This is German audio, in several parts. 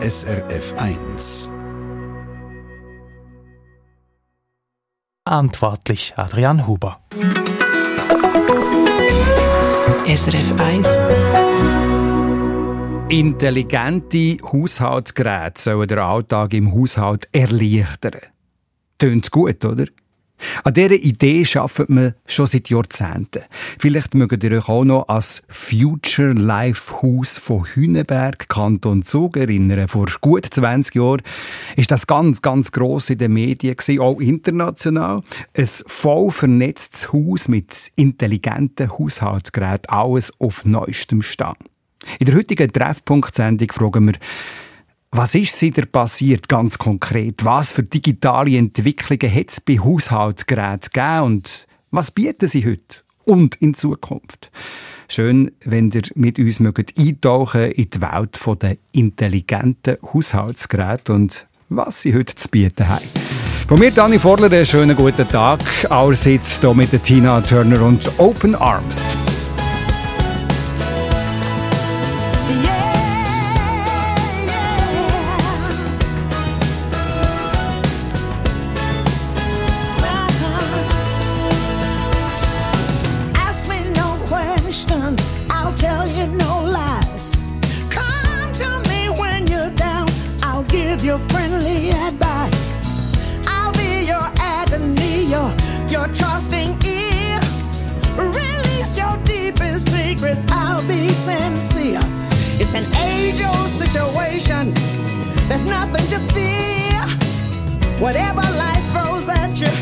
SRF 1. Verantwortlich Adrian Huber. SRF 1. Intelligente Haushaltsgeräte sollen den Alltag im Haushalt erleichtern. Tönt gut, oder? An dieser Idee arbeitet man schon seit Jahrzehnten. Vielleicht mögt ihr euch auch noch als Future Life Haus von Hünenberg, Kanton Zug erinnern. Vor gut 20 Jahren ist das ganz, ganz gross in den Medien, auch international. Ein voll vernetztes Haus mit intelligenten Haushaltsgeräten, alles auf neuestem Stand. In der heutigen Treffpunkt-Sendung fragen wir, was ist seither passiert, ganz konkret? Was für digitale Entwicklungen hat es bei Haushaltsgeräten gegeben und was bieten sie heute und in Zukunft? Schön, wenn ihr mit uns mögt eintauchen in die Welt der intelligenten Haushaltsgeräte und was sie heute zu bieten haben. Von mir, Dani Vorler, einen schönen guten Tag. Allerseits hier mit Tina Turner und Open Arms. Whatever life throws at you,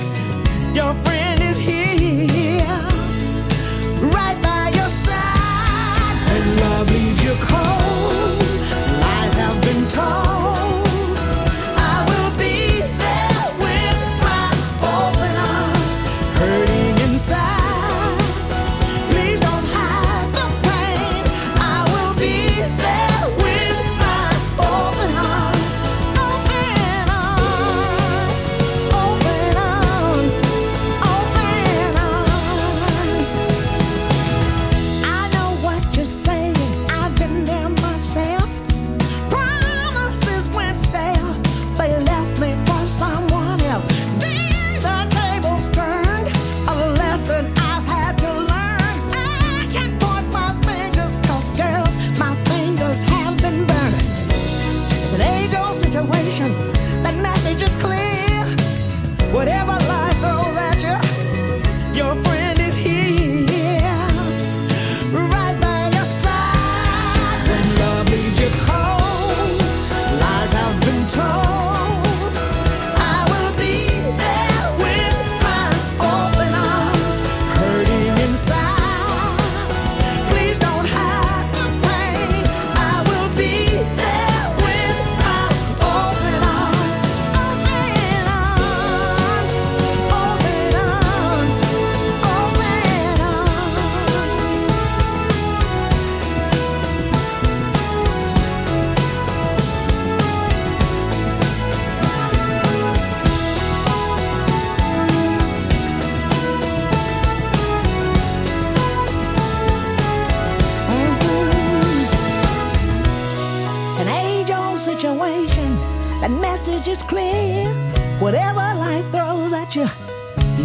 That message is clear. Whatever life throws at you,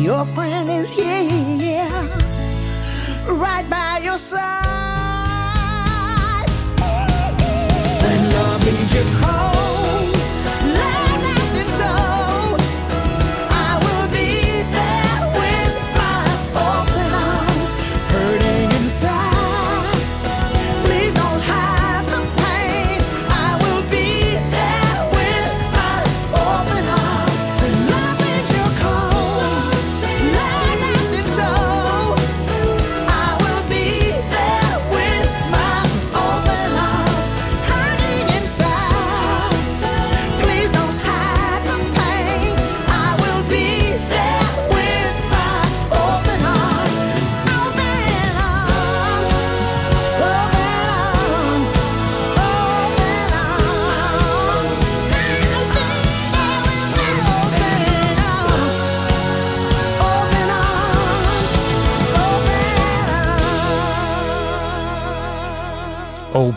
your friend is here, right by your side. When love leaves you cold.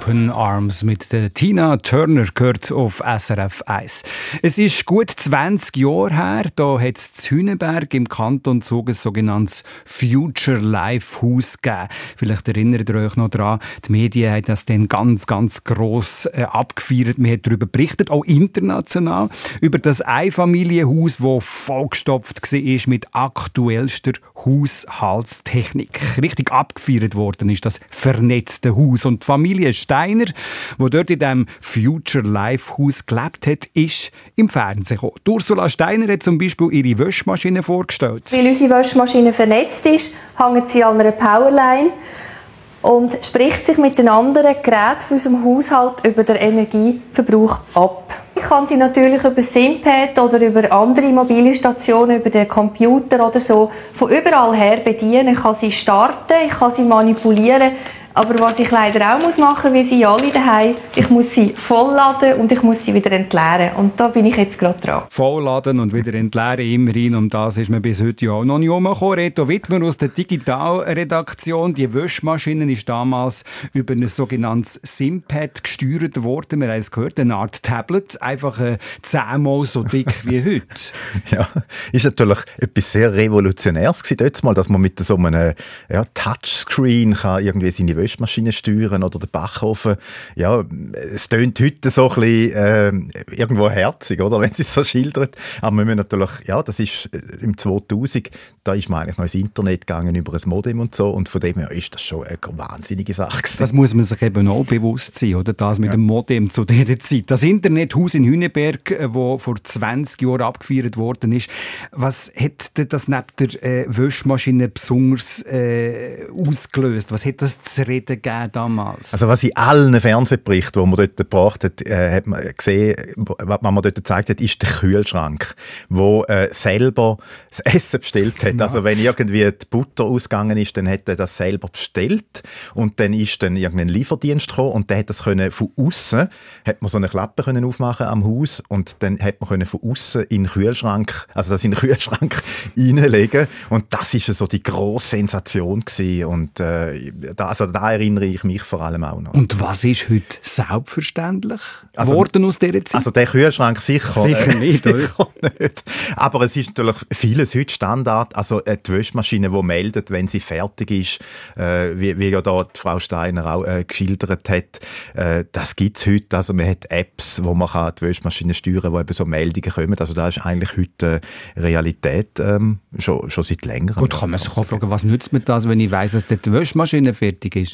Open Arms mit der Tina Turner gehört auf SRF 1. Es ist gut 20 Jahre her, da hat es zu Hünenberg im Kanton Zug ein sogenanntes Future Life Haus gegeben. Vielleicht erinnert ihr euch noch daran, die Medien haben das dann ganz, ganz gross äh, abgefeiert. Man hat darüber berichtet, auch international, über das Einfamilienhaus, das vollgestopft war mit aktuellster Haushaltstechnik. Richtig abgefeiert worden ist das vernetzte Haus. Und Familie Steiner, die dort in diesem Future Life Haus gelebt hat, ist im Fernsehen gekommen. Ursula Steiner hat zum Beispiel ihre Wäschmaschine vorgestellt. Weil unsere Wäschmaschine vernetzt ist, hängt sie an einer Powerline und spricht sich mit den anderen Geräten unserem Haushalt über den Energieverbrauch ab. Ich kann sie natürlich über Simpad oder über andere mobile Stationen, über den Computer oder so von überall her bedienen. Ich kann sie starten, ich kann sie manipulieren. Aber was ich leider auch muss machen, wie sie alle daheim, ich muss sie vollladen und ich muss sie wieder entleeren. Und da bin ich jetzt gerade dran. Vollladen und wieder entleeren, immerhin. Um das ist man bis heute ja auch noch nicht umgekommen. Reto Wittmer aus der Digitalredaktion. Die Wäschmaschine ist damals über ein sogenanntes Simpad gesteuert worden. Wir haben es gehört, eine Art Tablet. Einfach äh, zehnmal so dick wie heute. ja, ist natürlich etwas sehr Revolutionäres gewesen, mal, dass man mit so einem ja, Touchscreen kann irgendwie seine Wäschmaschine steuern oder den Backofen. Ja, es tönt heute so ein bisschen äh, irgendwo herzig, oder, wenn sie es so schildert. Aber wir müssen natürlich, ja, das ist äh, im 2000, da ist man eigentlich noch ins Internet gegangen über ein Modem und so und von dem her ist das schon eine wahnsinnige Sache gewesen. Das muss man sich eben auch bewusst sein, oder? Das mit ja. dem Modem zu dieser Zeit. Das Internethaus in Hüneberg, äh, wo vor 20 Jahren abgefeiert worden ist, was hat das neben der äh, Wäschmaschine besonders äh, ausgelöst? Was hat das zu reden gegeben damals? Also was in allen Fernsehberichten, die man dort gebracht hat, äh, hat man gesehen, was man dort gezeigt hat, ist der Kühlschrank, wo äh, selber das Essen bestellt hat. Ja. Also wenn irgendwie die Butter ausgegangen ist, dann hat er das selber bestellt und dann ist dann irgendein Lieferdienst gekommen und der hat das können von außen hat man so eine Klappe können aufmachen am Haus und dann hat man können von außen in den Kühlschrank, also das in den Kühlschrank reinlegen und das ist so die grosse Sensation gewesen und äh, da, also da erinnere ich mich vor allem auch noch. Und was ist heute selbstverständlich also, aus dieser Zeit? Also der Kühlschrank sicher, sicher nicht. sicher nicht. Aber es ist natürlich vieles heute Standard. Also die Wäschmaschine, die meldet, wenn sie fertig ist, äh, wie, wie ja da Frau Steiner auch äh, geschildert hat, äh, das gibt es heute. Also man hat Apps, wo man kann die Wäschmaschine steuern kann, wo eben so Meldungen kommen. Also das ist eigentlich heute Realität ähm, schon, schon seit längerem. Gut, kann man sich auch fragen, was nützt mir das, wenn ich weiss, dass die Wäschmaschine fertig ist?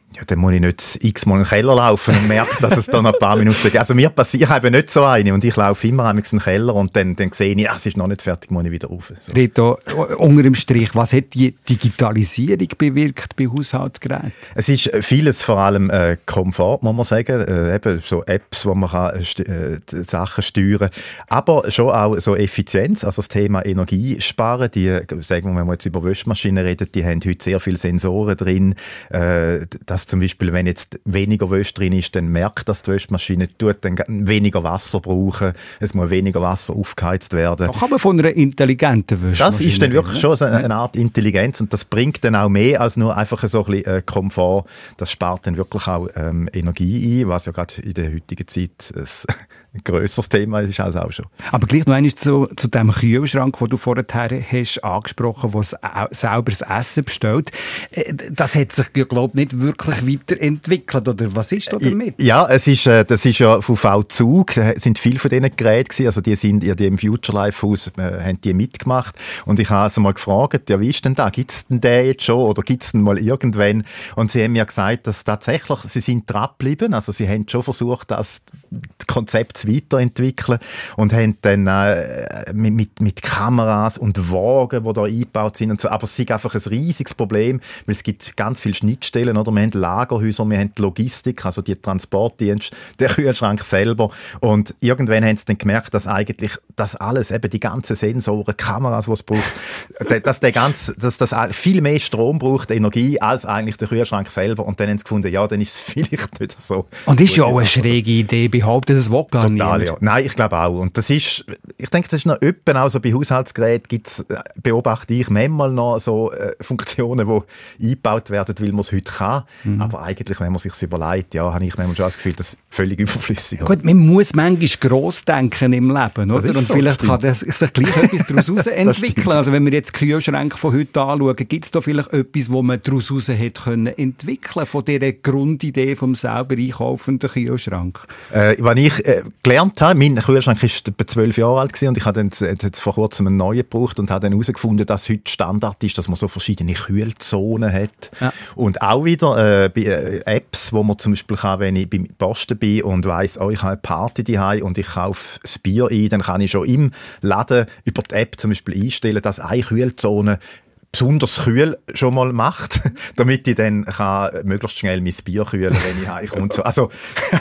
Ja, dann muss ich nicht x-mal in den Keller laufen und merke, dass es dann ein paar Minuten geht. Also mir passiert, habe nicht so eine und ich laufe immer in den Keller und dann, dann sehe ich, ah, es ist noch nicht fertig, muss ich wieder rauf. So. Rito, unter dem Strich, was hat die Digitalisierung bewirkt bei Haushaltsgeräten? Es ist vieles, vor allem äh, Komfort, muss man sagen. Äh, eben so Apps, wo man kann, äh, Sachen steuern Aber schon auch so Effizienz, also das Thema Energiesparen. Die, sagen wir, wenn wir jetzt über Wäschmaschinen reden, die haben heute sehr viele Sensoren drin, äh, dass zum Beispiel, wenn jetzt weniger Wäsche drin ist, dann merkt das die Wäschmaschine, tut dann weniger Wasser brauchen, es muss weniger Wasser aufgeheizt werden. Doch aber von einer intelligenten Wäschmaschine. Das ist dann wirklich schon eine, eine, Art Intelligenz und das bringt dann auch mehr als nur einfach so ein bisschen äh, Komfort. Das spart dann wirklich auch ähm, Energie ein, was ja gerade in der heutigen Zeit ein grösseres Thema ist als auch schon. Aber gleich noch einmal zu, zu dem Kühlschrank, den du vorher hast angesprochen, wo selber das Essen bestellt. Äh, das hat sich, glaube nicht wirklich weiterentwickelt, oder was ist da damit? Ja, es ist, äh, das ist ja von V-Zug, sind viele von diesen Geräten gewesen, also die sind ja die im Future Life Haus, äh, haben die mitgemacht. Und ich habe sie mal gefragt, ja wie ist denn da, gibt es denn den jetzt schon? Oder gibt es denn mal irgendwann? Und sie haben mir gesagt, dass tatsächlich, sie sind dran geblieben, also sie haben schon versucht, das Konzept weiterentwickeln und haben dann äh, mit, mit, mit, Kameras und Wagen, die da eingebaut sind und so. Aber es ist einfach ein riesiges Problem, weil es gibt ganz viele Schnittstellen, oder? Wir haben Lagerhäuser, wir haben Logistik, also die Transportdienste, der Kühlschrank selber. Und irgendwann haben sie dann gemerkt, dass eigentlich das alles, eben die ganzen Sensoren, Kameras, die es braucht, dass, der ganz, dass das viel mehr Strom braucht, Energie, als eigentlich der Kühlschrank selber. Und dann haben sie gefunden, ja, dann ist es vielleicht nicht so. Und ist ja auch eine schräge Idee, behauptet das will gar Total, niemand. ja. Nein, ich glaube auch. Und das ist, ich denke, das ist noch öppen, auch so bei Haushaltsgeräten gibt's, äh, beobachte ich manchmal noch so äh, Funktionen, die eingebaut werden, weil man es heute kann. Mhm. Aber eigentlich, wenn man sich überlegt, ja, habe ich manchmal schon das Gefühl, das ist völlig überflüssig. Gut, man muss manchmal gross denken im Leben, oder? ist Und so, vielleicht kann das, sich gleich etwas daraus entwickeln. Also wenn wir jetzt Kühlschränke von heute anschauen, gibt es da vielleicht etwas, wo man daraus heraus hätte können entwickeln von dieser Grundidee vom selber einkaufenden Kühlschrank? Äh, was ich äh, gelernt habe, mein Kühlschrank ist etwa zwölf Jahre alt gewesen und ich habe dann jetzt vor kurzem einen neuen gebraucht und habe dann herausgefunden, dass heute Standard ist, dass man so verschiedene Kühlzonen hat. Ja. Und auch wieder äh, bei äh, Apps, wo man zum Beispiel kann, wenn ich beim Posten bin und weiss, oh, ich habe eine Party daheim und ich kaufe das Bier ein, dann kann ich schon im Laden über die App zum Beispiel einstellen, dass eine Kühlzone besonders kühl schon mal macht, damit ich dann kann möglichst schnell mein Bier kühlen wenn ich heimkomme. und So. Also,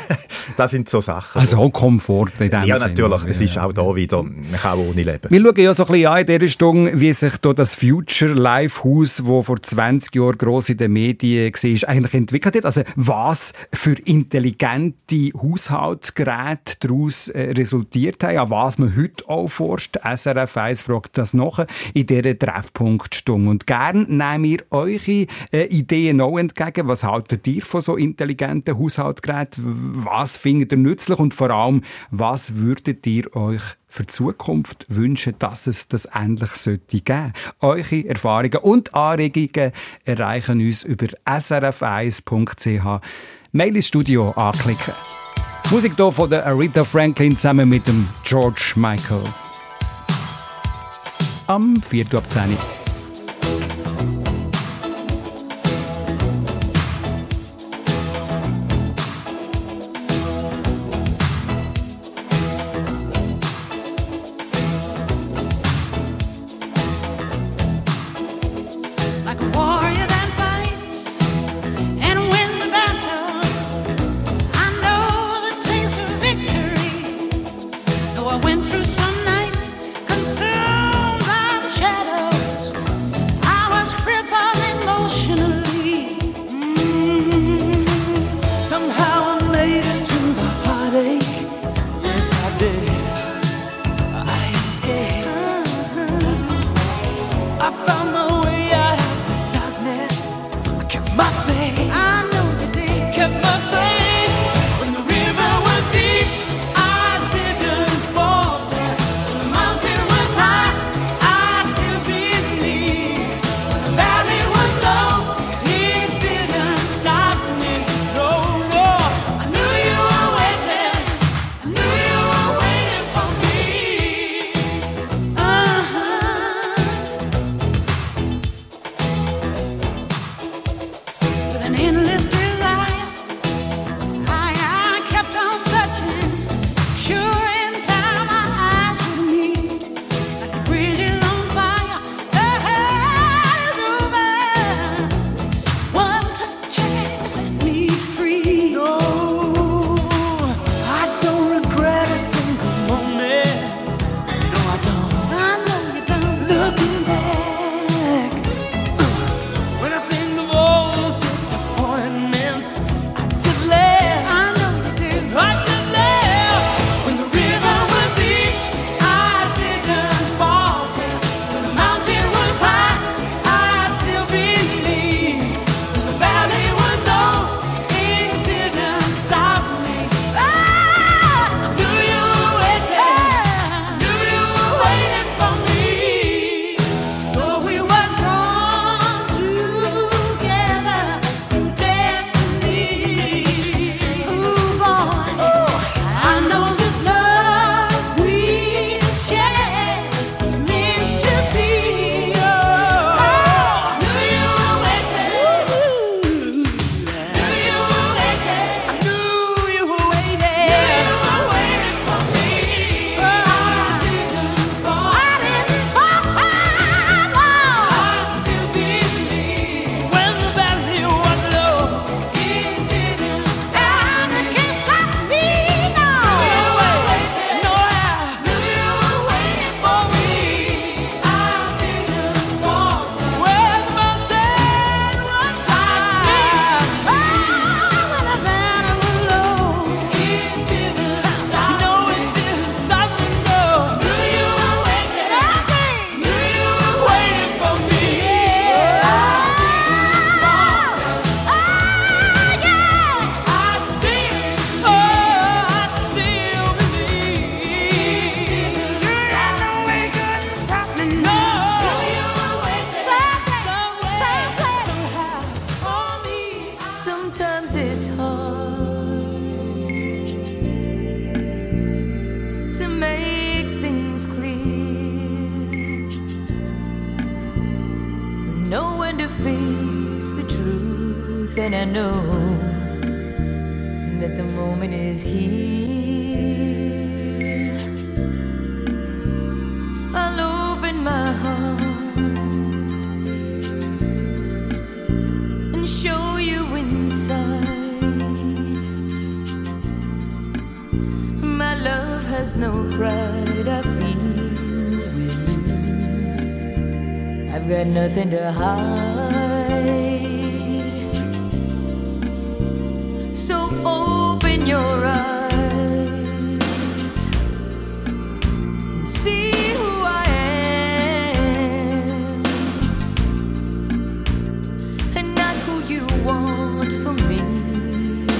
das sind so Sachen. Also auch Komfort in dem ja, natürlich. Es ist auch da wieder, man kann auch ohne leben. Wir schauen ja so ein bisschen an in dieser Stunde, wie sich da das Future Life Haus, das vor 20 Jahren gross in den Medien war, eigentlich entwickelt hat. Also was für intelligente Haushaltsgeräte daraus äh, resultiert haben, an was man heute auch forscht. SRF 1 fragt das nach in dieser Treffpunktstunde. Und gern nehmt ihr eure äh, Ideen auch entgegen. Was haltet ihr von so intelligenten Haushaltsgeräten? Was findet ihr nützlich? Und vor allem, was würdet ihr euch für die Zukunft wünschen, dass es das endlich sollte geben. Eure Erfahrungen und Anregungen erreichen uns über srf1.ch. Mail ins Studio anklicken. Musik hier von der Aretha Franklin zusammen mit dem George Michael. Am 4. ab 10 I've got nothing to hide. So open your eyes and see who I am and not who you want for me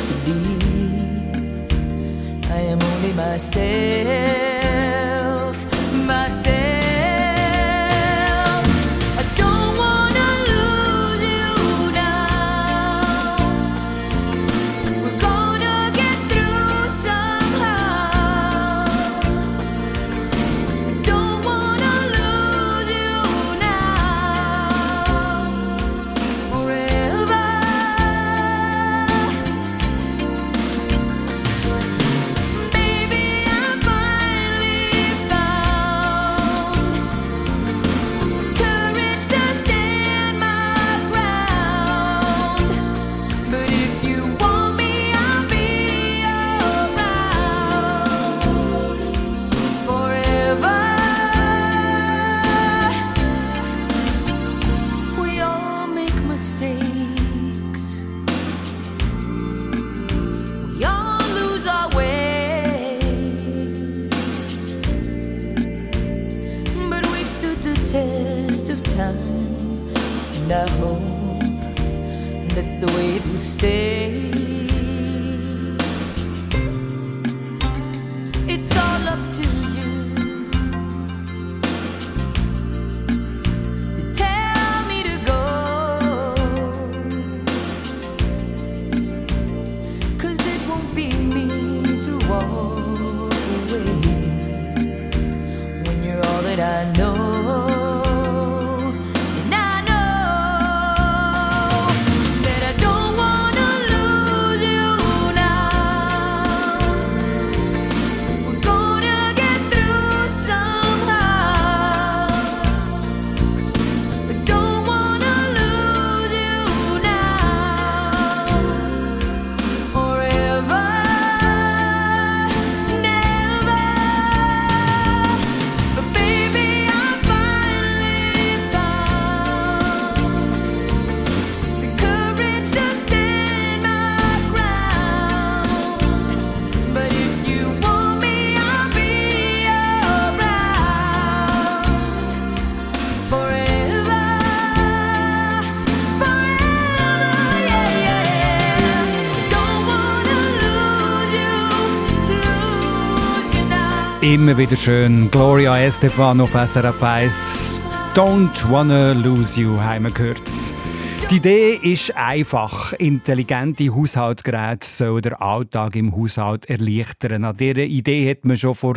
to be. I am only myself, Immer wieder schön. Gloria Estefan auf SRF 1. Don't wanna lose you, haben wir gehört. Die Idee ist einfach. Intelligente Haushaltsgeräte sollen den Alltag im Haushalt erleichtern. An dieser Idee hat man schon vor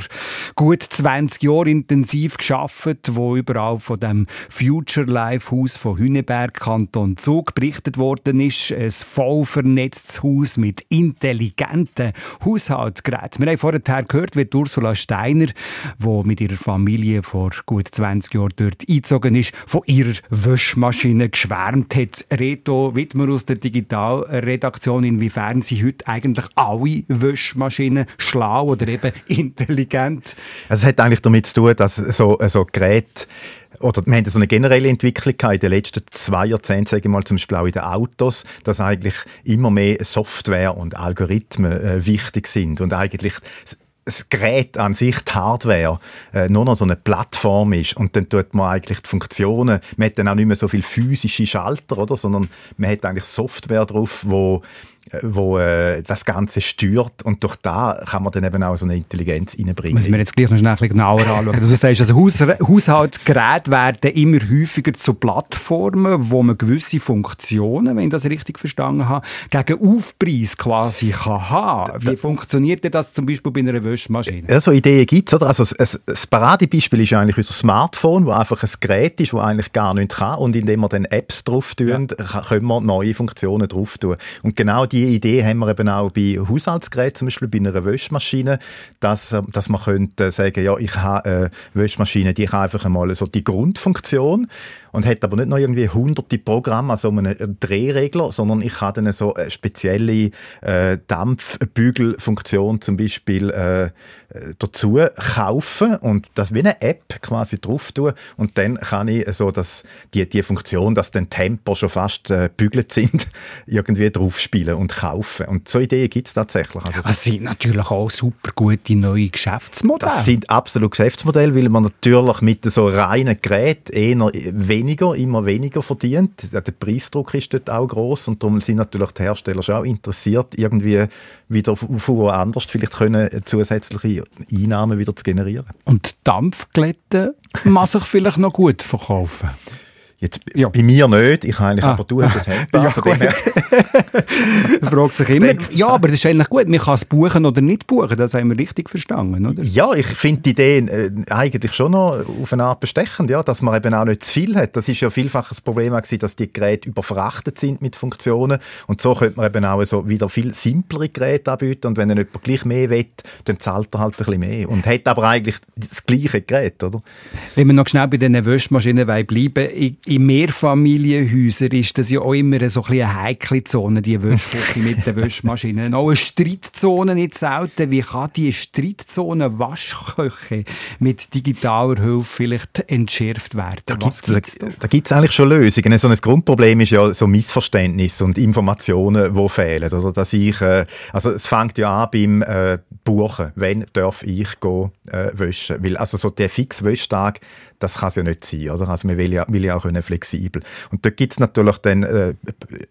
gut 20 Jahren intensiv geschafft, wo überall von dem Future Life Haus von Hüneberg, Kanton Zug, berichtet worden ist. Ein voll vernetztes Haus mit intelligenten Haushaltsgeräten. Wir haben vorher gehört, wie Ursula Steiner, die mit ihrer Familie vor gut 20 Jahren dort eingezogen ist, von ihrer Wäschmaschine geschwärmt hat. Reto Wittmer aus der Digitalredaktion, inwiefern sie heute eigentlich alle Wäschmaschinen schlau oder eben intelligent? Also es hat eigentlich damit zu tun, dass so, so Geräte oder wir haben so eine generelle Entwicklung in den letzten zwei Jahrzehnten, sage ich mal, zum Beispiel auch in den Autos, dass eigentlich immer mehr Software und Algorithmen äh, wichtig sind. Und eigentlich das Gerät an sich, die Hardware, äh, nur noch so eine Plattform ist und dann tut man eigentlich die Funktionen, man hat dann auch nicht mehr so viel physische Schalter, oder, sondern man hat eigentlich Software drauf, wo wo äh, das Ganze steuert und durch da kann man dann eben auch so eine Intelligenz reinbringen. Müssen wir jetzt gleich noch schnell ein bisschen genauer anschauen. Also, du sagst, also Haus Haushaltsgeräte werden immer häufiger zu Plattformen, wo man gewisse Funktionen, wenn ich das richtig verstanden habe, gegen Aufpreis quasi kann haben. Wie funktioniert denn das zum Beispiel bei einer Wäschmaschine? Ja, so Ideen gibt es? Also, das Paradebeispiel ist eigentlich unser Smartphone, wo einfach ein Gerät ist, wo eigentlich gar nichts kann. Und indem wir dann Apps drauf tun, ja. können wir neue Funktionen drauf tun. Und genau die Idee haben wir eben auch bei Haushaltsgeräten, zum Beispiel bei einer Wäschmaschine, dass, dass man könnte sagen, ja, ich habe eine Wäschmaschine, die kann einfach einmal so die Grundfunktion und hat aber nicht noch irgendwie hunderte Programme, also einen Drehregler, sondern ich habe dann so eine spezielle äh, Dampfbügelfunktion zum Beispiel äh, dazu kaufen und das wie eine App quasi drauf tun und dann kann ich so dass die, die Funktion, dass dann Tempo schon fast äh, bügelt sind, irgendwie draufspielen und kaufen. Und so Ideen gibt es tatsächlich. Also das sind natürlich auch super gute neue Geschäftsmodelle. Das sind absolut Geschäftsmodelle, weil man natürlich mit so reinen Geräten eher weniger, immer weniger verdient. Der Preisdruck ist dort auch groß und darum sind natürlich die Hersteller schon auch interessiert, irgendwie wieder von woanders vielleicht können zusätzliche Einnahmen wieder zu generieren. Und Dampfglätte kann sich vielleicht noch gut verkaufen. Jetzt, ja. Bei mir nicht, ich eigentlich, ah. aber du hast ein Handball. Ja, das fragt sich immer. Ja, aber das ist eigentlich gut. Man kann es buchen oder nicht buchen, das haben wir richtig verstanden, oder? Ja, ich finde die Idee äh, eigentlich schon noch auf eine Art bestechend, ja, dass man eben auch nicht zu viel hat. Das ist ja vielfach ein Problem gewesen, dass die Geräte überfrachtet sind mit Funktionen und so könnte man eben auch so wieder viel simplere Geräte anbieten und wenn jemand gleich mehr will, dann zahlt er halt ein bisschen mehr und hat aber eigentlich das gleiche Gerät, oder? Wenn wir noch schnell bei diesen Wäschmaschinen bleiben ich, in Mehrfamilienhäusern ist das ja auch immer so ein eine heikle Zone, die Wäschküche mit den Wäschmaschinen. Auch eine Streitzone nicht selten. Wie kann die Streitzone Waschküche mit digitaler Hilfe vielleicht entschärft werden? Da gibt es da, da gibt's eigentlich schon Lösungen. So ein Grundproblem ist ja so Missverständnis und Informationen, die fehlen. Also, dass ich, äh, also es fängt ja an beim äh, Buchen. Wann darf ich gehen, äh, waschen? Weil also so der fix Wäschtag, das kann es ja nicht sein. Oder? Also man will ja, will ja auch flexibel. Und dort gibt es natürlich dann äh,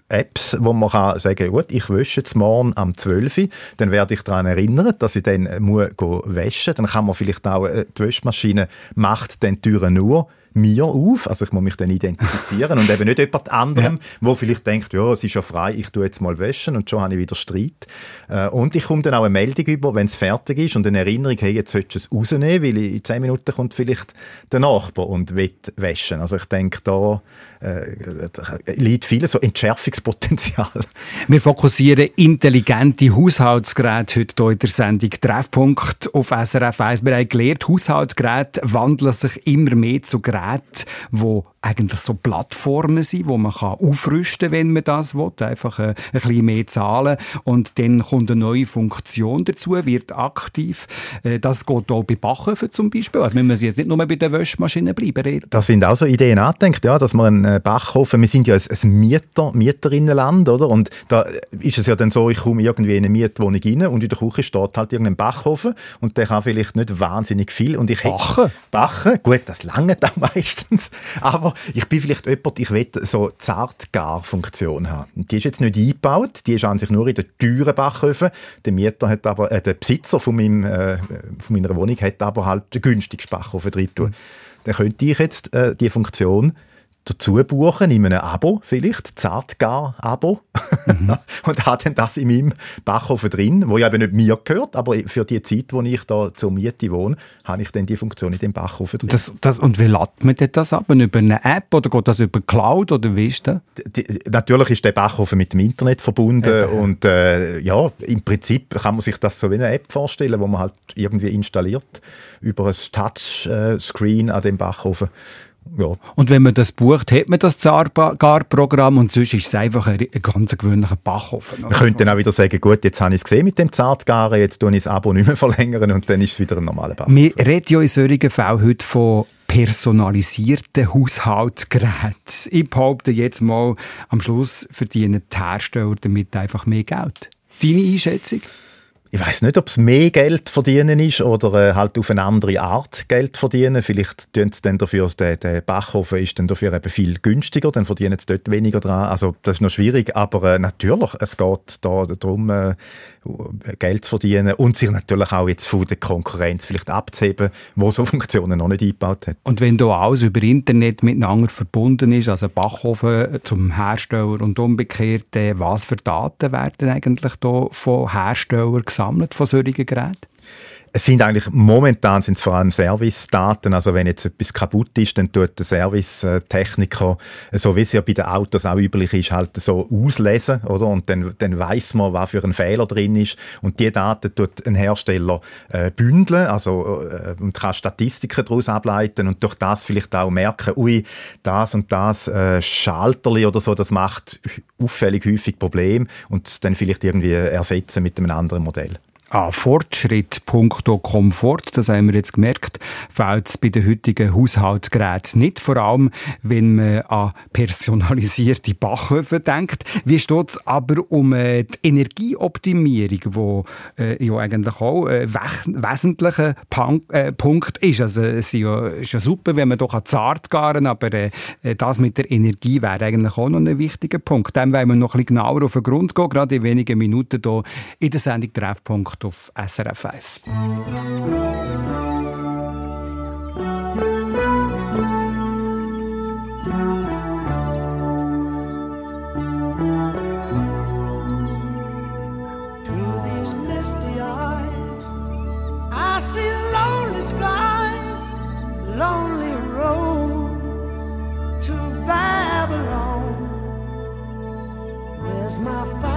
Apps, wo man kann sagen gut, ich wasche jetzt morgen am 12 Uhr, dann werde ich daran erinnern, dass ich dann äh, muss waschen Dann kann man vielleicht auch, äh, die Waschmaschine macht dann die Türen nur mir auf, also ich muss mich dann identifizieren und eben nicht jemand anderem, ja. wo vielleicht denkt, ja, es ist ja frei, ich tue jetzt mal waschen und schon habe ich wieder Streit. Äh, und ich komme dann auch eine Meldung über, wenn es fertig ist und eine Erinnerung, hey, jetzt solltest du es rausnehmen, weil in zehn Minuten kommt vielleicht der Nachbar und will waschen. Also ich denke, da äh, liegt viel so Entschärfungspotenzial. Wir fokussieren intelligente Haushaltsgeräte heute hier in der Sendung Treffpunkt auf SRF 1. Wir haben gelernt, Haushaltsgeräte wandeln sich immer mehr zu Geräten Geräte, die eigentlich so Plattformen sind, wo man kann aufrüsten kann, wenn man das will, einfach ein, ein bisschen mehr zahlen und dann kommt eine neue Funktion dazu, wird aktiv. Äh, das geht auch bei Backöfen zum Beispiel. Also wir müssen jetzt nicht nur bei der Waschmaschine bleiben. Da sind auch so Ideen angedenkt, ja, dass man einen Backofen, wir sind ja ein, ein Mieter, Mieterinnenland, oder? Und da ist es ja dann so, ich komme irgendwie in eine Mietwohnung rein und in der Küche steht halt irgendein Backofen und der kann vielleicht nicht wahnsinnig viel und ich Bachen? Bachen, gut, das lange dann meistens, aber ich bin vielleicht jemand, ich will so Zartgar-Funktion haben. Die ist jetzt nicht eingebaut, die ist an sich nur in der teuren Backöfen. Der Mieter hat aber, äh, der Besitzer von, meinem, äh, von meiner Wohnung hat aber halt den günstigsten Backofen drin tun. Mhm. Dann könnte ich jetzt äh, die Funktion dazu buchen, in einem Abo vielleicht, Zartgar-Abo. Mhm. und habe dann das in meinem Backofen drin, wo ja eben nicht mir gehört, aber für die Zeit, wo ich da zur Miete wohne, habe ich dann die Funktion in dem Backofen drin. Das, das, und wie lädt man das ab? Über eine App oder geht das über Cloud oder wie ist das? Die, natürlich ist der Backofen mit dem Internet verbunden ja, und äh, ja, im Prinzip kann man sich das so wie eine App vorstellen, wo man halt irgendwie installiert über ein Touchscreen an dem Backofen ja. Und wenn man das bucht, hat man das Zartgar-Programm und sonst ist es einfach ein, ein ganz gewöhnlicher Backofen. Man könnte dann auch wieder sagen, gut, jetzt habe ich es gesehen mit dem Zartgaren, jetzt tue ich das Abo nicht mehr verlängern und dann ist es wieder ein normaler Backofen. Wir reden ja in solchen Fällen heute von personalisierten Haushaltsgeräten. Ich behaupte jetzt mal, am Schluss verdienen die Hersteller damit einfach mehr Geld. Deine Einschätzung? Ich weiß nicht, ob es mehr Geld verdienen ist oder äh, halt auf eine andere Art Geld verdienen. Vielleicht tun sie dann dafür, der, der Backofen ist dann dafür eben viel günstiger, dann verdienen sie dort weniger dran. Also das ist noch schwierig, aber äh, natürlich, es geht da darum, äh, Geld zu verdienen und sich natürlich auch jetzt von der Konkurrenz vielleicht abzuheben, wo so Funktionen noch nicht eingebaut hat. Und wenn da alles über Internet miteinander verbunden ist, also Backofen zum Hersteller und umgekehrt, äh, was für Daten werden eigentlich da von Herstellern gesammelt von solchen Geräten? Es sind eigentlich momentan sind es vor allem Service-Daten. Also wenn jetzt etwas kaputt ist, dann tut der Servicetechniker, so wie es ja bei den Autos auch üblich ist, halt so auslesen, oder? Und dann, dann weiß man, was für ein Fehler drin ist. Und die Daten tut ein Hersteller äh, bündeln, also äh, und kann Statistiken daraus ableiten und durch das vielleicht auch merken, ui, das und das äh, Schalterli oder so, das macht auffällig häufig Probleme und dann vielleicht irgendwie ersetzen mit einem anderen Modell. An Fortschritt punkto Komfort, das haben wir jetzt gemerkt, fehlt es bei den heutigen Haushaltsgeräten nicht, vor allem wenn man an personalisierte Backöfen denkt. Wie steht es aber um äh, die Energieoptimierung, die äh, ja eigentlich auch ein äh, wesentlicher Punk äh, Punkt ist. Also es ist ja, ist ja super, wenn man doch zart garen aber äh, das mit der Energie wäre eigentlich auch noch ein wichtiger Punkt. Dem wollen wir noch ein bisschen genauer auf den Grund gehen, gerade in wenigen Minuten hier in der Sendung Treffpunkt Kontakt auf SRF 1. lonely road to Babylon. Where's my father?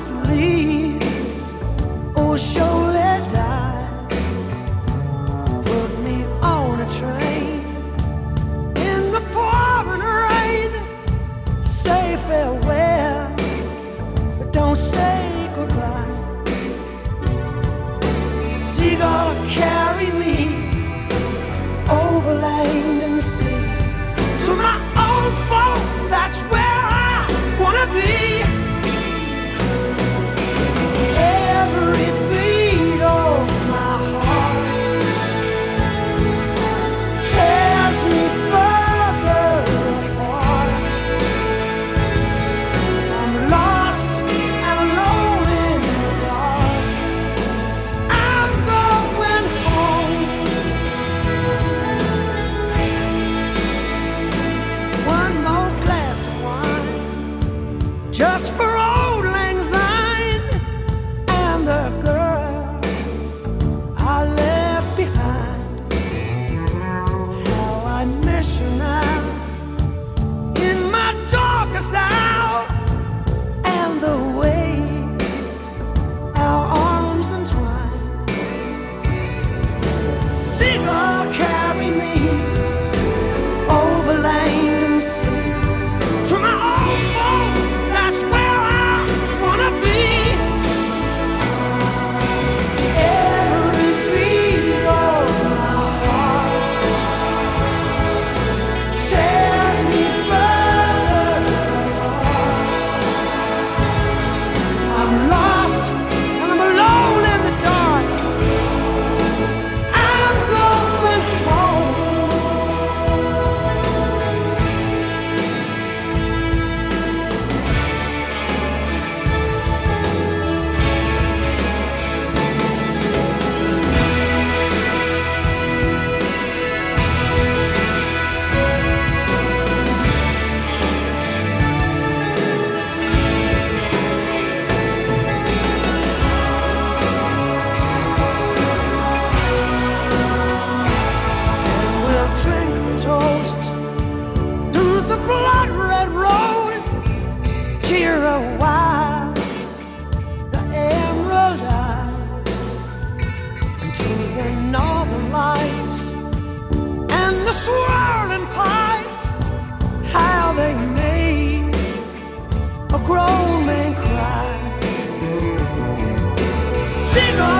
Must leave or surely si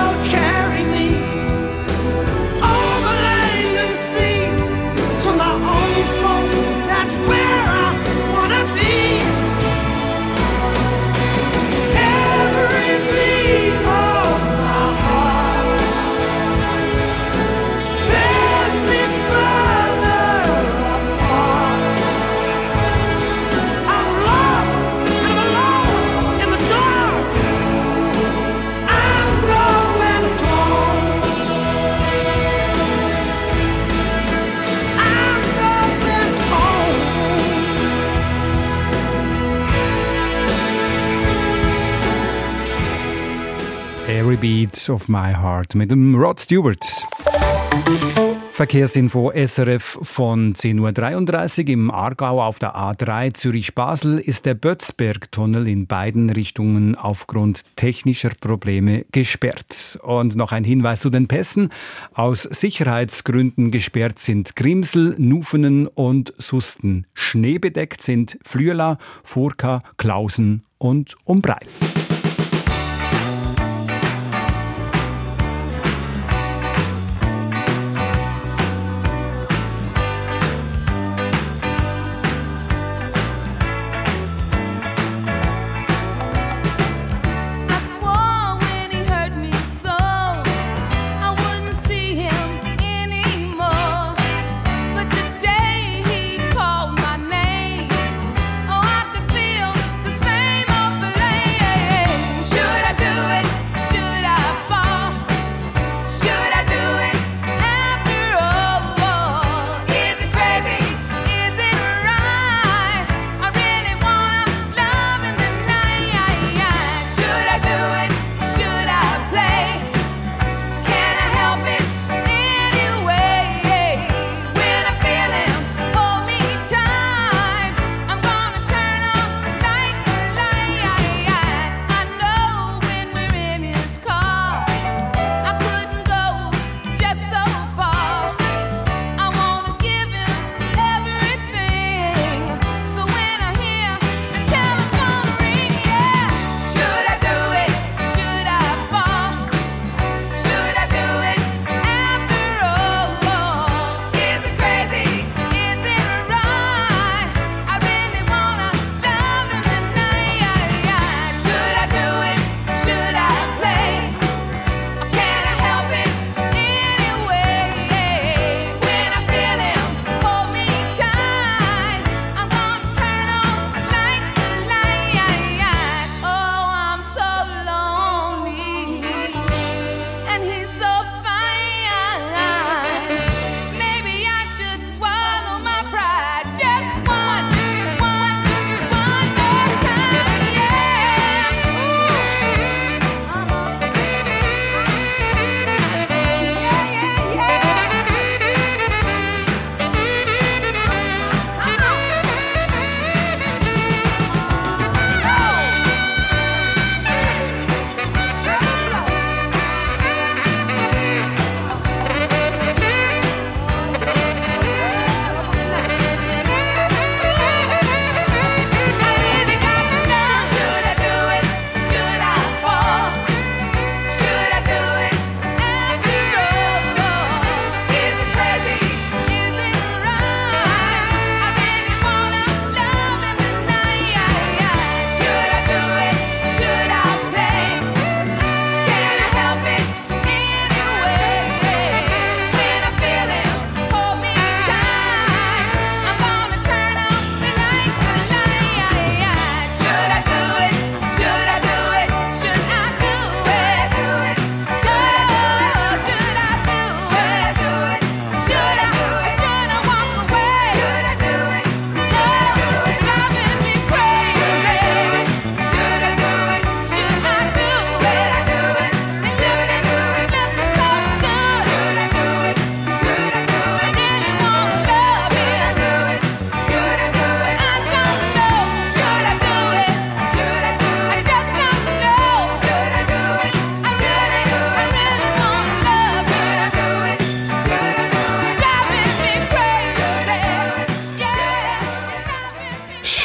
Beat of My Heart mit dem Rod Stewart. Verkehrsinfo SRF von 10.33 Uhr im Aargau auf der A3 Zürich-Basel ist der Bötzberg-Tunnel in beiden Richtungen aufgrund technischer Probleme gesperrt. Und noch ein Hinweis zu den Pässen. Aus Sicherheitsgründen gesperrt sind Grimsel, Nufenen und Susten. Schneebedeckt sind Flüela, Furka, Klausen und Umbreil.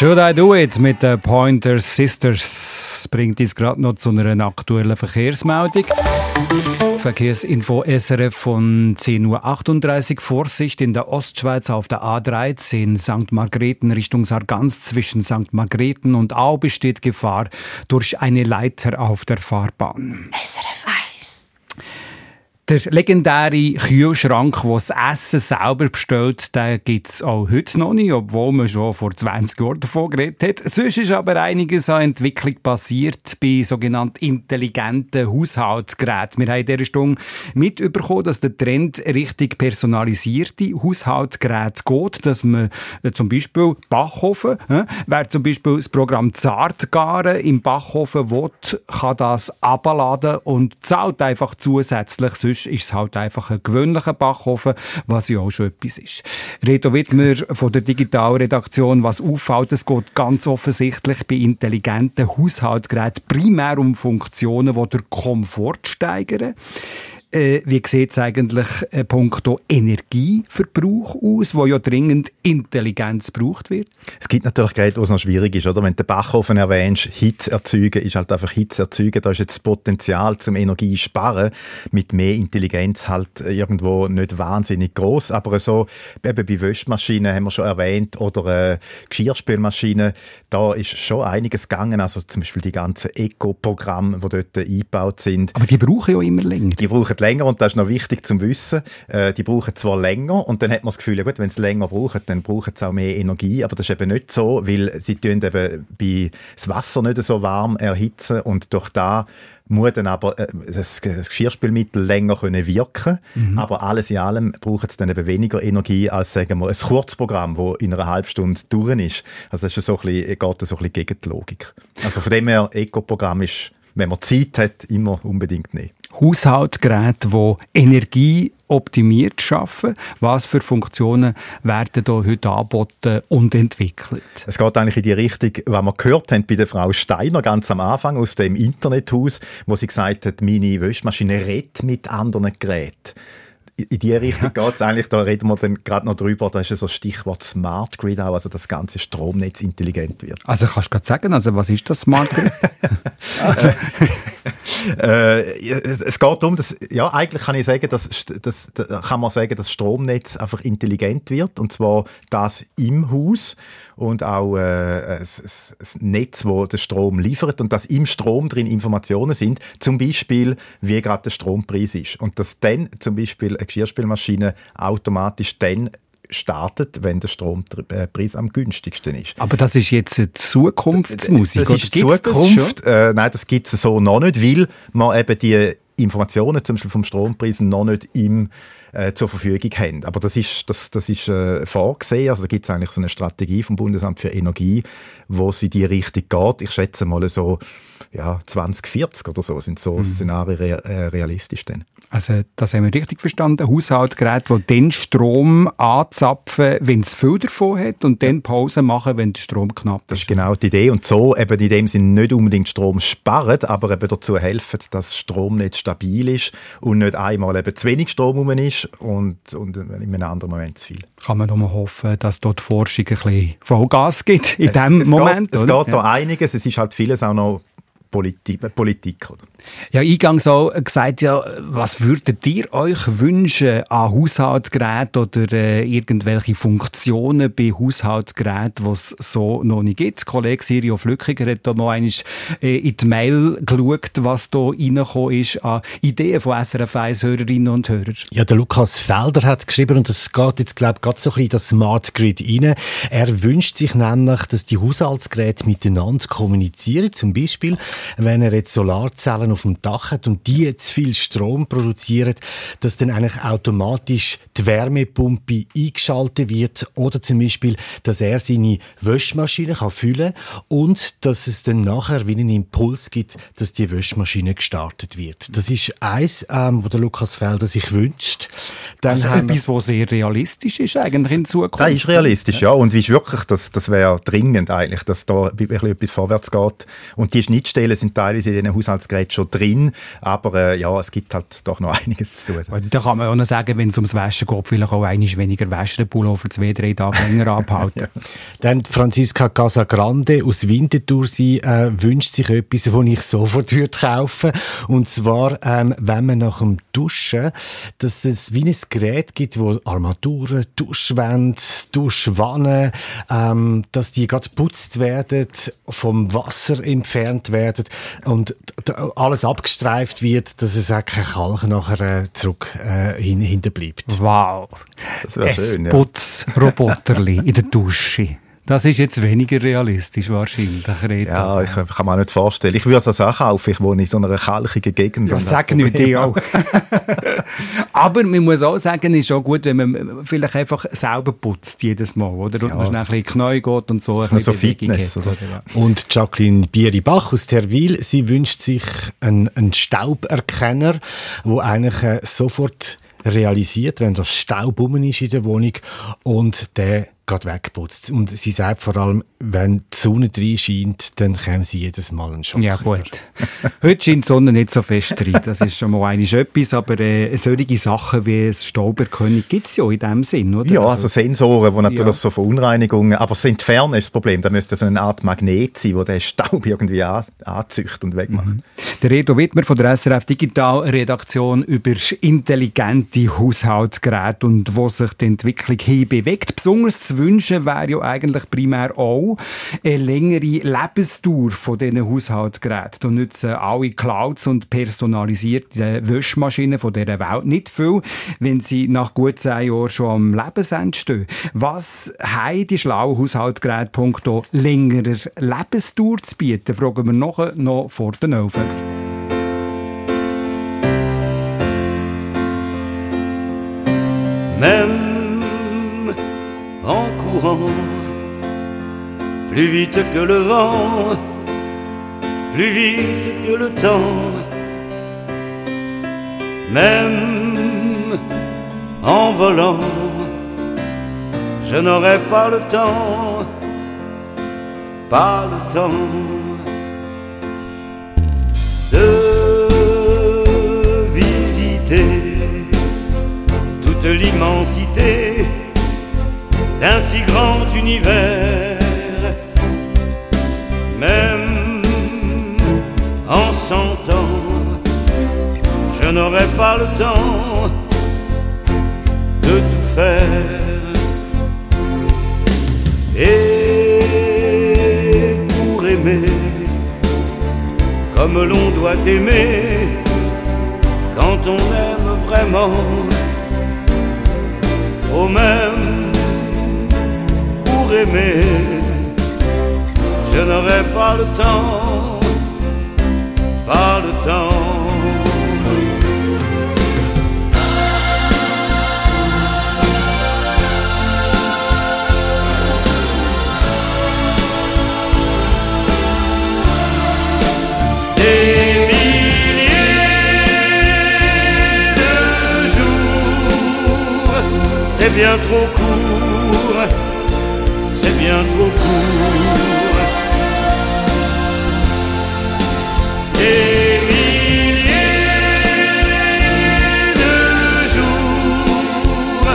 Should I Do It mit den Pointer Sisters bringt uns gerade noch zu einer aktuellen Verkehrsmeldung. Verkehrsinfo SRF von 10.38 Uhr. Vorsicht in der Ostschweiz auf der A13 St. Margrethen Richtung Sargans zwischen St. Margrethen und Au besteht Gefahr durch eine Leiter auf der Fahrbahn. SRF 1. Der legendäre Kühlschrank, der das Essen selber bestellt, den gibt es auch heute noch nicht, obwohl man schon vor 20 Jahren davon geredet hat. Sonst ist aber einiges an Entwicklung passiert bei sogenannten intelligenten Haushaltsgeräten. Wir haben in dieser Stunde mitbekommen, dass der Trend richtig personalisierte Haushaltsgeräte geht, dass man äh, zum Beispiel Backofen, äh, wer zum Beispiel das Programm Zartgaren im Backofen will, kann das abladen und zahlt einfach zusätzlich, sonst ist es halt einfach ein gewöhnlicher Backofen, was ja auch schon etwas ist. Reto Wittmer von der Digitalredaktion, was auffällt, es geht ganz offensichtlich bei intelligenten Haushaltsgeräten primär um Funktionen, die den Komfort steigern. Äh, wie sieht es eigentlich äh, punkto Energieverbrauch aus, wo ja dringend Intelligenz gebraucht wird? Es gibt natürlich Geräte, wo es noch schwierig ist, oder? Wenn du den Backofen erwähnst, Hitze erzeugen, ist halt einfach Hitze erzeugen. Da ist jetzt das Potenzial zum Energiesparen mit mehr Intelligenz halt irgendwo nicht wahnsinnig groß. Aber so, eben bei Wäschmaschinen haben wir schon erwähnt, oder äh, Geschirrspülmaschinen, da ist schon einiges gegangen. Also zum Beispiel die ganzen Eco-Programme, die dort eingebaut sind. Aber die brauchen ja immer länger. Die brauchen länger und das ist noch wichtig zum Wissen. Äh, die brauchen zwar länger und dann hat man das Gefühl, ja gut, wenn sie länger brauchen, dann brauchen sie auch mehr Energie, aber das ist eben nicht so, weil sie tun eben bei das Wasser nicht so warm erhitzen und durch da muss dann aber äh, das das Geschirrspülmittel länger können wirken aber alles in allem braucht es dann eben weniger Energie als sagen wir ein Kurzprogramm, wo in einer halben Stunde durch ist. Also das ist so ein bisschen, geht das so ein bisschen gegen die Logik. Also von dem her, Eco-Programm ist, wenn man Zeit hat, immer unbedingt nicht. Haushaltsgeräte, die Energie optimiert schaffen. Was für Funktionen werden da heute angeboten und entwickelt? Es geht eigentlich in die Richtung, was wir gehört haben bei der Frau Steiner ganz am Anfang aus dem Internethaus, wo sie gesagt hat, meine Wäschmaschine redet mit anderen Geräten. In die Richtung geht's eigentlich, da reden wir dann gerade noch drüber, da ist ja so das Stichwort Smart Grid auch, also das ganze Stromnetz intelligent wird. Also kannst du gerade sagen, also was ist das Smart Grid? Äh, es geht darum, dass, ja, eigentlich kann ich sagen, dass, dass, da kann man sagen, dass das Stromnetz einfach intelligent wird, und zwar das im Haus und auch äh, ein, ein, ein Netz, wo den Strom liefert und dass im Strom drin Informationen sind, zum Beispiel, wie gerade der Strompreis ist. Und dass dann zum Beispiel eine Geschirrspülmaschine automatisch dann startet, wenn der Strompreis am günstigsten ist. Aber das ist jetzt eine Zukunftsmusik. Das oder ist das Zukunft. äh, nein, das gibt es so noch nicht, weil man eben die Informationen zum Beispiel vom Strompreis noch nicht im, äh, zur Verfügung haben. Aber das ist, das, das ist äh, vorgesehen. Also da gibt es eigentlich so eine Strategie vom Bundesamt für Energie, wo sie die Richtung geht. Ich schätze mal so ja, 2040 oder so sind so Szenarien rea- äh, realistisch dann. Also, das haben wir richtig verstanden. Haushaltsgeräte, die den Strom anzapfen, wenn es viel davon hat und dann Pause machen, wenn der Strom knapp Das ist. ist genau die Idee. Und so eben in dem Sinne nicht unbedingt Strom sparen, aber eben dazu helfen, dass das Stromnetz stabil ist und nicht einmal eben zu wenig Strom rum ist und, und in einem anderen Moment zu viel. Kann man nur mal hoffen, dass dort die Forschung ein bisschen Vollgas gibt in diesem es Moment. Geht, es geht da einiges. Es ist halt vieles auch noch Politik. Politik oder? Ja, eingangs auch gesagt, ja, was würdet ihr euch wünschen an Haushaltsgeräten oder äh, irgendwelche Funktionen bei Haushaltsgeräten, die es so noch nicht gibt? Der Kollege Sirio Flückiger hat da mal einmal, äh, in die Mail geschaut, was da reingekommen ist an Ideen von SRF 1 Hörerinnen und Hörern. Ja, der Lukas Felder hat geschrieben, und das geht jetzt, glaube ich, gerade so ein bisschen in das Smart Grid rein. Er wünscht sich nämlich, dass die Haushaltsgeräte miteinander kommunizieren. Zum Beispiel, wenn er jetzt Solarzellen auf dem Dach hat und die jetzt viel Strom produzieren, dass dann eigentlich automatisch die Wärmepumpe eingeschaltet wird oder zum Beispiel, dass er seine Wäschmaschine kann füllen und dass es dann nachher wie einen Impuls gibt, dass die Wäschmaschine gestartet wird. Das ist eins, ähm, wo der Lukas Felder sich wünscht. Dann also etwas, was sehr realistisch ist eigentlich in Zukunft. Das ist realistisch, ja. Und wie ist wirklich, das, das wäre dringend eigentlich, dass da ein bisschen etwas vorwärts geht. Und die Schnittstellen sind teilweise in diesen Haushaltsgeräten schon drin, aber äh, ja, es gibt halt doch noch einiges zu tun. Und Da kann man auch noch sagen, wenn es ums Waschen geht, vielleicht auch einiges weniger waschen, den Pullover zwei, drei Tage länger abhalten. Dann die Franziska Casagrande aus Winterthur, sie äh, wünscht sich etwas, das ich sofort würde kaufen Und zwar, ähm, wenn man nach dem Duschen, dass es wie ein Gerät gibt, wo Armaturen, Duschwände, Duschwannen, ähm, dass die gerade geputzt werden, vom Wasser entfernt werden und d- alles abgestreift wird, dass es auch kein Kalk nachher äh, zurück äh, hin, hinterbleibt. Wow. Das wäre schön, ja. Putzroboterli in der Dusche. Das ist jetzt weniger realistisch wahrscheinlich, Reto. Ja, ich kann mir auch nicht vorstellen. Ich würde es auch kaufen. Ich wohne in so einer kalkigen Gegend. Ja, sag nicht die auch. Aber man muss auch sagen, es ist auch gut, wenn man vielleicht einfach selber putzt jedes Mal, oder? Und Ja. man schnell ein bisschen Knie geht und so ein so bisschen Bewegung Fitness, hat, oder? Ja. Und Jacqueline Bieri-Bach aus Terwil, sie wünscht sich einen, einen Stauberkenner, wo eigentlich äh, sofort realisiert, wenn das Staub rum ist in der Wohnung und der geht wegputzt. Und sie sagt vor allem, wenn die Sonne drin scheint, dann kommen sie jedes Mal einen Schock. Ja, gut. Heute scheint die Sonne nicht so fest rein. Das ist schon mal einiges etwas, aber äh, solche Sachen wie das Stauberkönig gibt es ja in dem Sinn, oder? Ja, also Sensoren, die natürlich Ja. so Verunreinigungen, aber das Entfernen ist das Problem. Da müsste so eine Art Magnet sein, wo der Staub irgendwie an, anzücht und wegmacht. Der Redo Wittmer von der SRF Digital Redaktion über intelligente Haushaltsgeräte und wo sich die Entwicklung hin bewegt. Besonders wünschen wäre ja eigentlich primär auch eine längere Lebensdauer von diesen Haushaltsgeräten. Da nützen alle Clouds und personalisierte Wäschmaschinen von dieser Welt nicht viel, wenn sie nach gut zehn Jahren schon am Lebensende stehen. Was haben die schlauen Haushaltsgeräte punkto längerer Lebensdauer zu bieten, fragen wir noch, noch vor den Ofen. même en plus vite que le vent, plus vite que le temps, même en volant, je n'aurai pas le temps, pas le temps de visiter toute l'immensité d'un si grand univers, même en cent ans, je n'aurai pas le temps de tout faire. Et pour aimer, comme l'on doit aimer, quand on aime vraiment, au même je n'aurai pas le temps, pas le temps. Des milliers de jours, c'est bien trop court, c'est bien trop court. Des milliers de jours,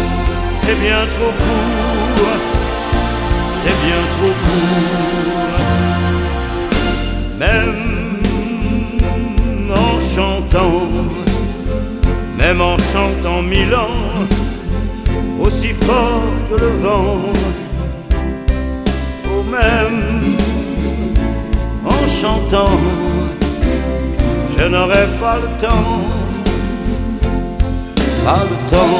c'est bien trop court, c'est bien trop court. Même en chantant, même en chantant mille ans, aussi fort que le vent, même en chantant, je n'aurai pas le temps, pas le temps.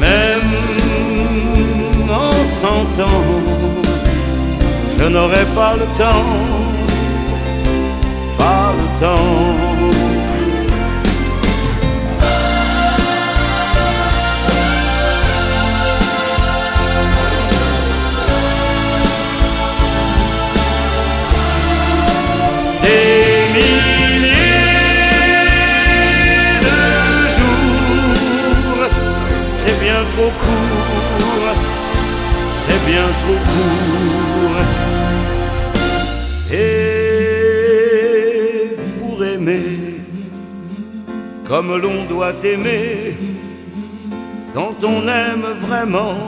Même en cent ans, je n'aurai pas le temps, des milliers de jours, c'est bien vos cours, c'est bien vos cours. Comme l'on doit aimer, quand on aime vraiment,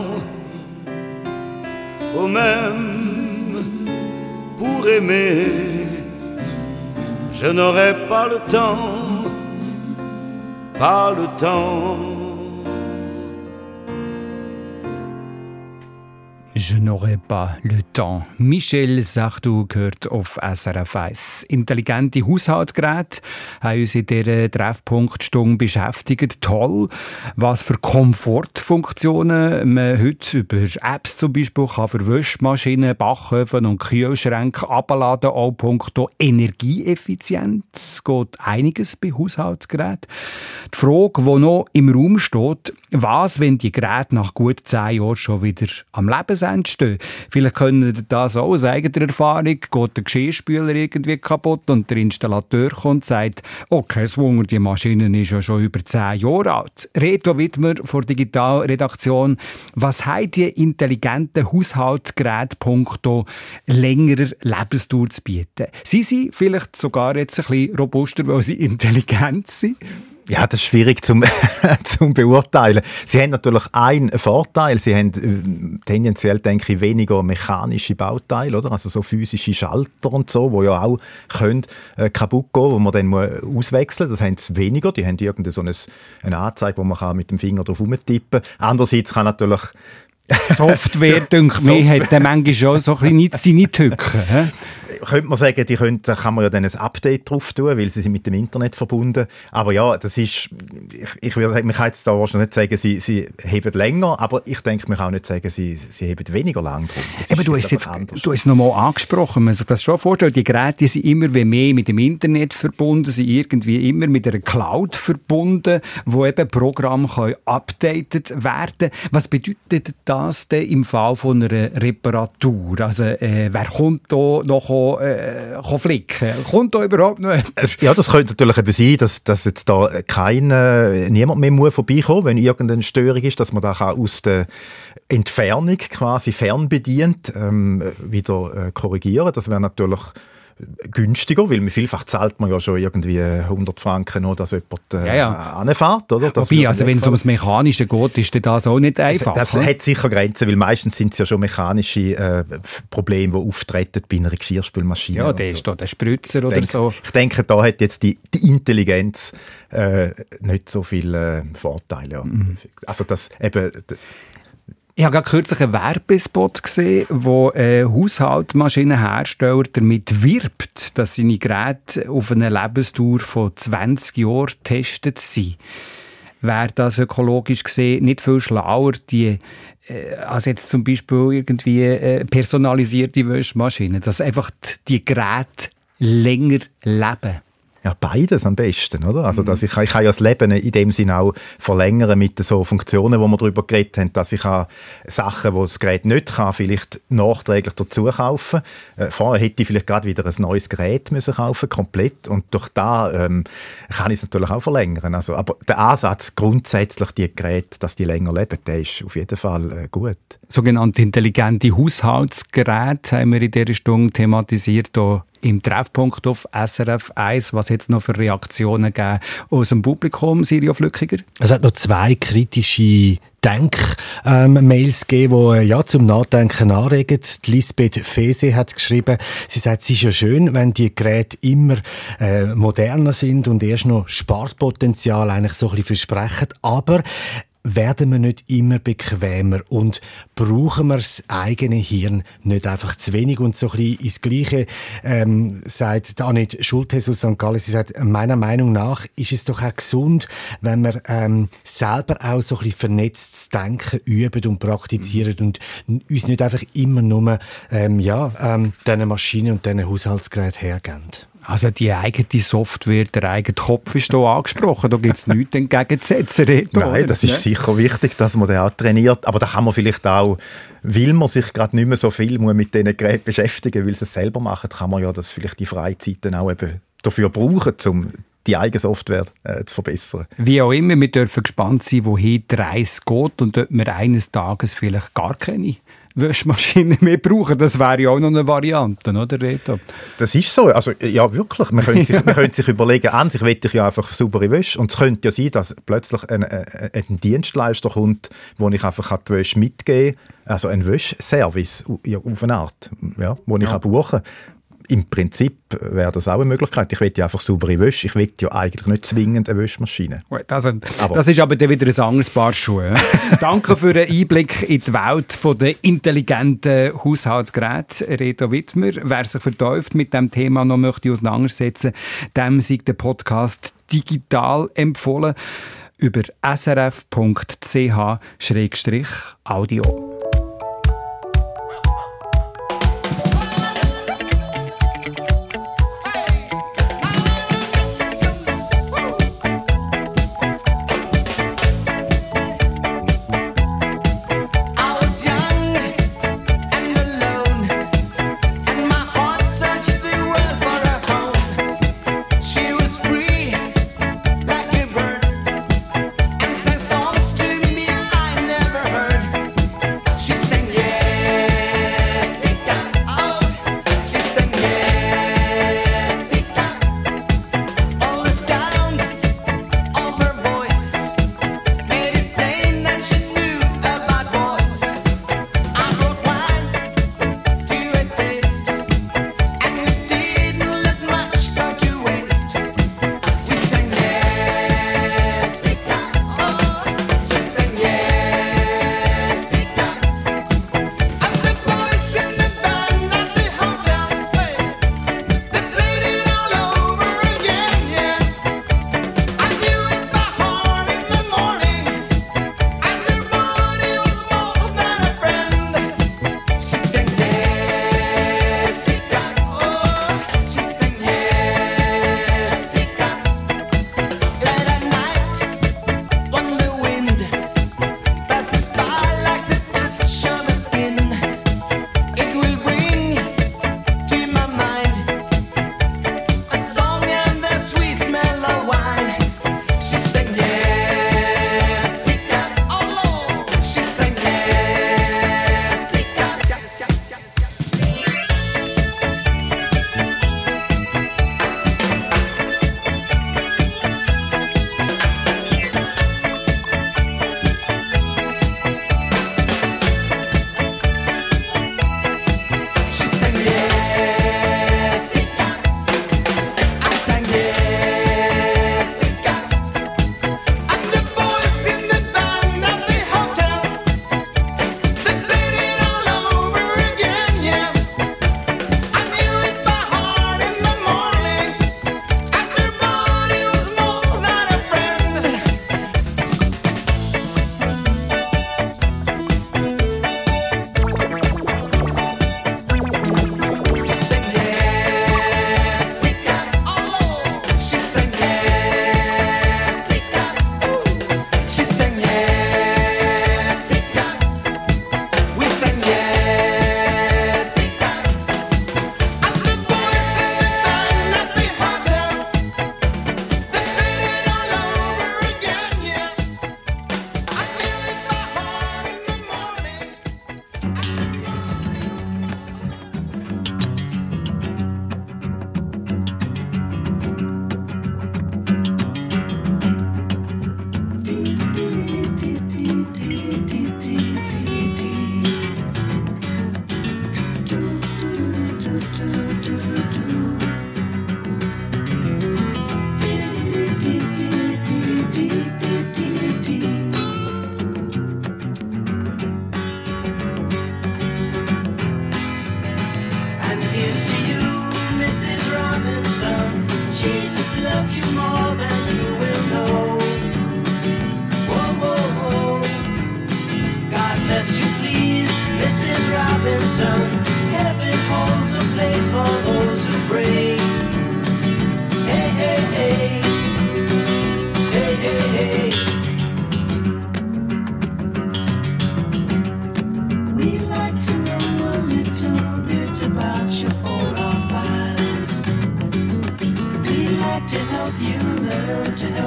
au même pour aimer, je n'aurai pas le temps, pas le temps. Je n'aurai pas le temps. Michel Sardou gehört auf SRF 1. Intelligente Haushaltsgeräte haben uns in dieser Treffpunktstunde beschäftigt. Toll, was für Komfortfunktionen man heute über Apps zum Beispiel kann für Wäschmaschinen, Backöfen und Kühlschränke abladen, auch punkto Energieeffizienz. geht einiges bei Haushaltsgeräten. Die Frage, die noch im Raum steht, was, wenn die Geräte nach gut zehn Jahren schon wieder am Lebensende stehen? Vielleicht können das auch aus eigener Erfahrung. Geht der Geschirrspüler irgendwie kaputt und der Installateur kommt und sagt, oh, kein Wunder, die Maschine ist ja schon über zehn Jahre alt. Reto Wittmer von Digitalredaktion. Was haben die intelligenten Haushaltsgeräte punkto längerer Lebensdauer zu bieten? Sie sind vielleicht sogar jetzt ein bisschen robuster, weil sie intelligent sind? Ja, das ist schwierig zum, zum beurteilen. Sie haben natürlich einen Vorteil. Sie haben äh, tendenziell, denke ich, weniger mechanische Bauteile, oder? Also so physische Schalter und so, wo ja auch können, äh, kaputt gehen, wo man dann muss auswechseln. Das haben sie weniger. Die haben irgendeine so eine, eine Anzeige, wo man kann mit dem Finger drauf rumtippen. Andererseits kann natürlich Software, denke mir, hat manchmal schon so ein bisschen seine Tücken. Könnte man sagen, die können, da kann man ja dann ein Update drauf tun, weil sie sind mit dem Internet verbunden. Aber ja, das ist, ich, ich würde sagen, man kann jetzt da wahrscheinlich nicht sagen, sie, sie heben länger, aber ich denke, man kann auch nicht sagen, sie, sie heben weniger lang drauf. Das Aber du hast einfach jetzt, anders. du hast es nochmal angesprochen, man sich das schon vorstellt, die Geräte sind immer wie mehr mit dem Internet verbunden, sind irgendwie immer mit einer Cloud verbunden, wo eben Programme können updated werden. Was bedeutet das denn im Fall von einer Reparatur? Also, äh, wer kommt da noch äh, kann flicken? Kommt da überhaupt noch jemand? Ja, das könnte natürlich eben sein, dass, dass jetzt da kein, äh, niemand mehr muss vorbeikommen, wenn irgendeine Störung ist, dass man da aus der Entfernung quasi fernbedient ähm, wieder äh, korrigieren. Das wäre natürlich günstiger, weil vielfach zahlt man ja schon irgendwie 100 Franken, nur dass jemand äh, Ja, ja. anfährt, oder? Das Wobei, also wenn es ums Mechanische geht, ist das auch nicht einfach. Das oder? hat sicher Grenzen, weil meistens sind es ja schon mechanische äh, Probleme, die auftreten bei einer Geschirrspülmaschine. ja, der so. ist da der Spritzer Ich oder denke, so. Ich denke, da hat jetzt die, die Intelligenz äh, nicht so viele äh, Vorteile. Ja. Mhm. Also das eben, Ich habe gerade kürzlich einen Werbespot gesehen, wo ein Haushaltsmaschinenhersteller damit wirbt, dass seine Geräte auf eine Lebensdauer von 20 Jahren getestet sind. Wäre das ökologisch gesehen nicht viel schlauer, die äh, als jetzt zum Beispiel irgendwie äh, personalisierte Wäschmaschinen, dass einfach die Geräte länger leben. Ja, beides am besten, oder? Mhm. Also, dass ich, ich kann ja das Leben in dem Sinne auch verlängern mit so Funktionen, wo wir darüber geredet haben, dass ich auch Sachen, die das Gerät nicht kann, vielleicht nachträglich dazu kaufen. Äh, vorher hätte ich vielleicht gerade wieder ein neues Gerät müssen kaufen, komplett. Und durch da ähm, kann ich es natürlich auch verlängern. Also, aber der Ansatz grundsätzlich, die Geräte, dass die länger leben, der ist auf jeden Fall äh, gut. sogenannte intelligente Haushaltsgeräte haben wir in dieser Stunde thematisiert, hier im Treffpunkt auf SRF 1. Was jetzt noch für Reaktionen gegeben aus dem Publikum, Sirio Flückiger? Es hat noch zwei kritische Denk-Mails gegeben, die äh, ja, zum Nachdenken anregen. Die Lisbeth Fese hat geschrieben, sie sagt, es ist ja schön, wenn die Geräte immer äh, moderner sind und erst noch Spartpotenzial eigentlich so ein bisschen versprechen. Aber werden wir nicht immer bequemer und brauchen wir das eigene Hirn nicht einfach zu wenig und so ein bisschen ins Gleiche ähm, sagt Anit Schultes aus St. Gallen, sie sagt, meiner Meinung nach ist es doch auch gesund, wenn wir ähm, selber auch so ein bisschen vernetztes Denken üben und praktizieren und n- uns nicht einfach immer nur ähm, ja, ähm, diesen Maschinen und diesen Haushaltsgeräten hergeben. Also die eigene Software, der eigene Kopf ist hier angesprochen. Da gibt es nichts entgegenzusetzen. Reto, Nein, das ist ne? sicher wichtig, dass man den auch trainiert. Aber da kann man vielleicht auch, weil man sich gerade nicht mehr so viel mit diesen Geräten beschäftigen muss, weil sie es selber machen, kann man ja das vielleicht die Freizeiten auch eben dafür brauchen, um die eigene Software äh, zu verbessern. Wie auch immer, wir dürfen gespannt sein, wohin die Reise geht und ob wir eines Tages vielleicht gar keine Wäschmaschine mehr brauchen. Das wäre ja auch noch eine Variante, oder Reto? Das ist so. Also, ja, wirklich. Man könnte sich, man könnte sich überlegen, an sich will ich ja einfach saubere Wäsche. Und es könnte ja sein, dass plötzlich ein, äh, äh, ein, Dienstleister kommt, wo ich einfach die Wäsche mitgeben kann. Also ein Wäschservice auf eine Art, ja, wo ja. ich buchen kann im Prinzip wäre das auch eine Möglichkeit. Ich will ja einfach saubere Wäsche. Ich will ja eigentlich nicht zwingend eine Wäschmaschine. Also, das ist aber dann wieder ein anderes Paar Schuhe. Danke für den Einblick in die Welt der intelligenten Haushaltsgeräte, Reto Wittmer. Wer sich vertäuft mit dem Thema noch möchte auseinandersetzen, dem sei der Podcast digital empfohlen über srf.ch-audio.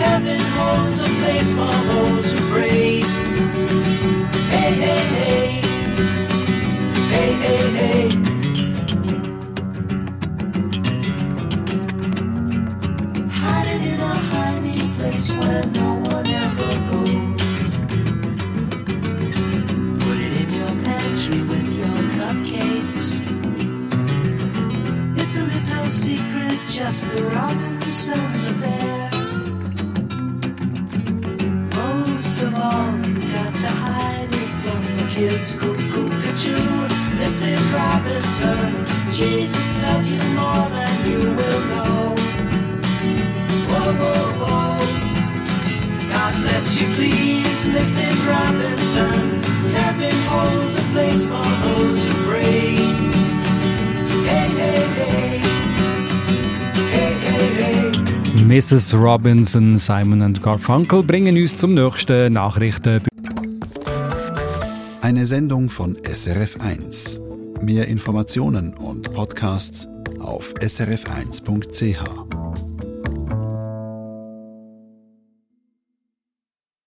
Heaven holds a place for those who pray. Hey, hey, hey. Hey, hey, hey. Hiding in a hiding place where no one ever goes. Put it in your pantry with your cupcakes. It's a little secret, just the Robinsons Mrs. Robinson, Simon und Garfunkel bringen uns zum nächsten Nachrichten. Eine Sendung von SRF1. Mehr Informationen und Podcasts auf srf1.ch.